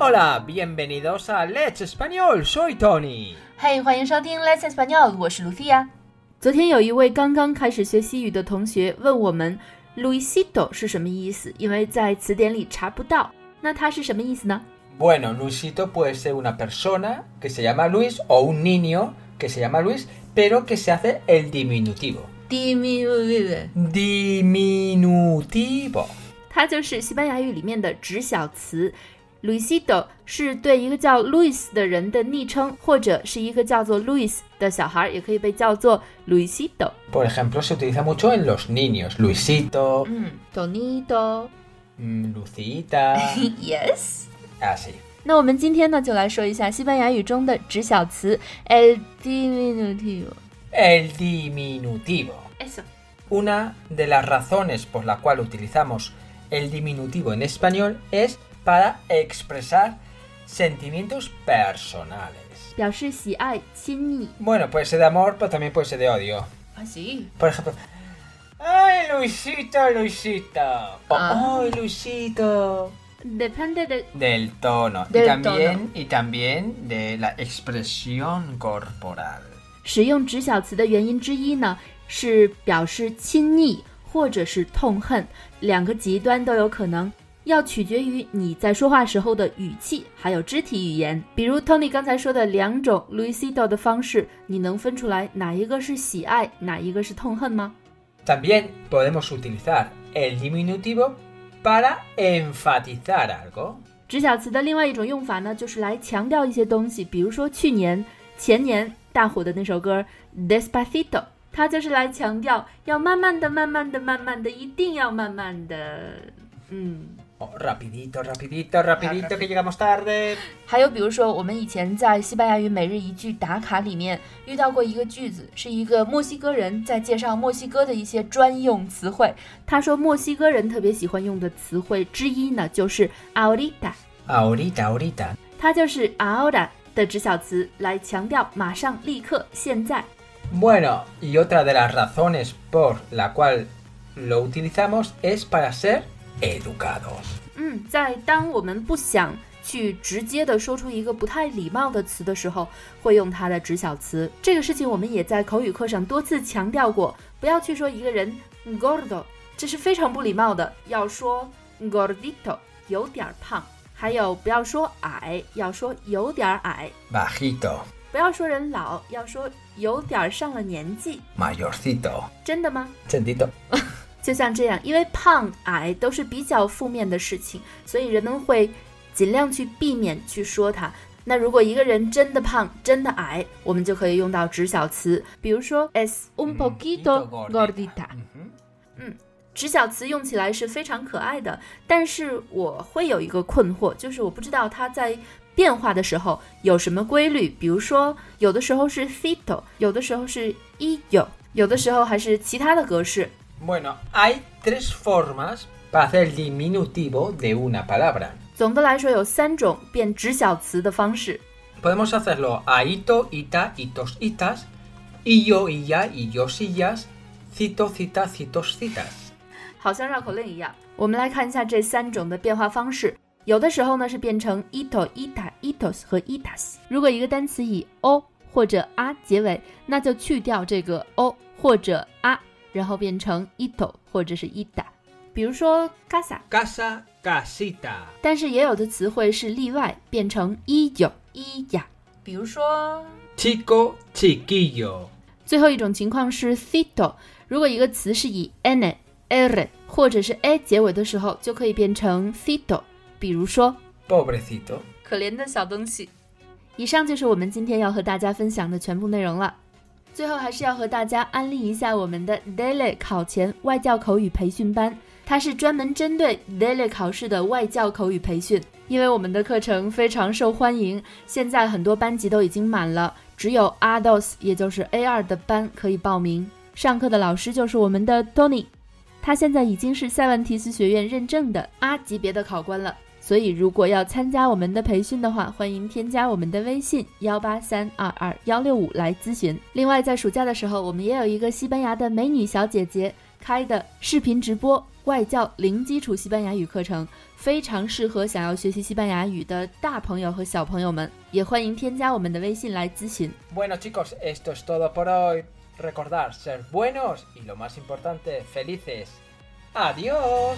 Hola, bienvenidos a Let's Español. Soy Tony. 嘿，欢迎收听 Let's Español，我是 Lucia。昨天有一位刚刚开始学西语的同学问我们 “Luisito” 是什么意思，因为在词典里查不到。那它是什么意思呢？ Bueno, Luisito puede ser una persona que se llama Luis o un niño que se llama Luis, pero que se hace el diminutivo. Diminutive， Diminutivo. 它就是西班牙语里面的指小词。 Luisito 是对一个叫 Luis 的人的昵称，或者是一个叫做 Luis 的小孩，也可以被叫做 Luisito。 Por ejemplo, se utiliza mucho en los niños. Luisito, 嗯，Donito， mm, Lucita, yes。 así. 那我们今天呢，就来说一下西班牙语中的指小词 el diminutivo。 El diminutivo. Eso。 Una de las razones por la cual utilizamos el diminutivo en español es para expresar sentimientos personales. 表示喜爱、亲昵。 Bueno, puede ser de amor, pero también puede ser de odio. 啊，行。 Por ejemplo, ¡ay, Luisito, Luisito! O, Ah. ¡ay, Luisito! Depende de Del tono. Del y, también, tono. y también de la expresión corporal. 使用指小词的原因之一呢，是表示亲昵或者是痛恨，两个极端都有可能， 要取决于你在说话时候的语气，还有肢体语言。比如 Tony 刚才说的两种 Luisito 的方式，你能分出来哪一个是喜爱，哪一个是痛恨吗？También podemos utilizar el diminutivo para enfatizar algo. 指小词的另外一种用法呢，就是来强调一些东西，比如说去年、前年大火的那首歌《Despacito》，它就是来强调要慢慢的、慢慢的、慢慢的，一定要慢慢的。嗯，Oh, rapidito, rapidito, rapidito, que llegamos tarde. 还有比如说，我们以前在西班牙语每日一句打卡里面遇到过一个句子，是一个墨西哥人在介绍墨西哥的一些专用词汇。他说墨西哥人特别喜欢用的词汇之一呢，就是 ahorita， Ahorita, ahorita. 它就是 ahora 的指小词，来强调马上、立刻、现在。 Bueno, y otra de las razones por la cual lo utilizamos es para ser educados. 嗯，在当我们不想去直接的说出一个不太礼貌的词的时候，会用它的直小词。这个事情我们也在口语课上多次强调过，不要去说一个人 gordo，这是非常不礼貌的，要说 gordito，有点儿胖。还有不要说矮，要说有点儿矮。Bajito, 不要说人老，要说有点儿上了年纪。mayorcito, 真的吗？sentito. 就像这样，因为胖矮都是比较负面的事情，所以人们会尽量去避免去说它。那如果一个人真的胖、真的矮，我们就可以用到直小词，比如说 es un poquito gordita。Ujú. 指小词用起来是非常可爱的，但是我会有一个困惑，就是我不知道它在变化的时候有什么规律。比如说，有的时候是 fito，有的时候是 illo，有的时候还是其他的格式。Bueno, hay tres formas para hacer el diminutivo de una palabra. 总的来说，有三种变指小词的方式。 Podemos hacerlo a ito, ita, itos, itas, illo, illa, illos, illas, cito, cita, citos, citas. 好像绕口令一样。我们来看一下这三种的变化方式。有的时候呢是变成 ito、ita、itos 和 itas。如果一个单词以 o 或者 a 结尾，那就去掉这个 o 或者 a， 然后变成 ito 或者是 ita。比如说 casa，Casa, casita. 但是也有的词汇是例外，变成 illo、illa。比如说 Chico, chiquillo. 最后一种情况是 fito，如果一个词是以 n、r 或者是 a 结尾的时候，就可以变成 fito。比如说，Pobrecito. 可怜的小东西。以上就是我们今天要和大家分享的全部内容了。最后还是要和大家安利一下我们的 Daily 考前外教口语培训班，它是专门针对 Daily 考试的外教口语培训。因为我们的课程非常受欢迎，现在很多班级都已经满了，只有 Ados 也就是 A 二的班可以报名。上课的老师就是我们的 Tony，他现在已经是塞万提斯学院认证的 R 级别的考官了。所以，如果要参加我们的培训的话，欢迎添加我们的微信幺八三二二幺六五来咨询。另外，在暑假的时候，我们也有一个西班牙的美女小姐姐，开的视频直播外教零基础西班牙语课程，非常适合想要学习西班牙语的大朋友和小朋友们，也欢迎添加我们的微信来咨询。Bueno chicos, esto es todo por hoy. Recordar ser buenos y lo más importante, felices. Adiós.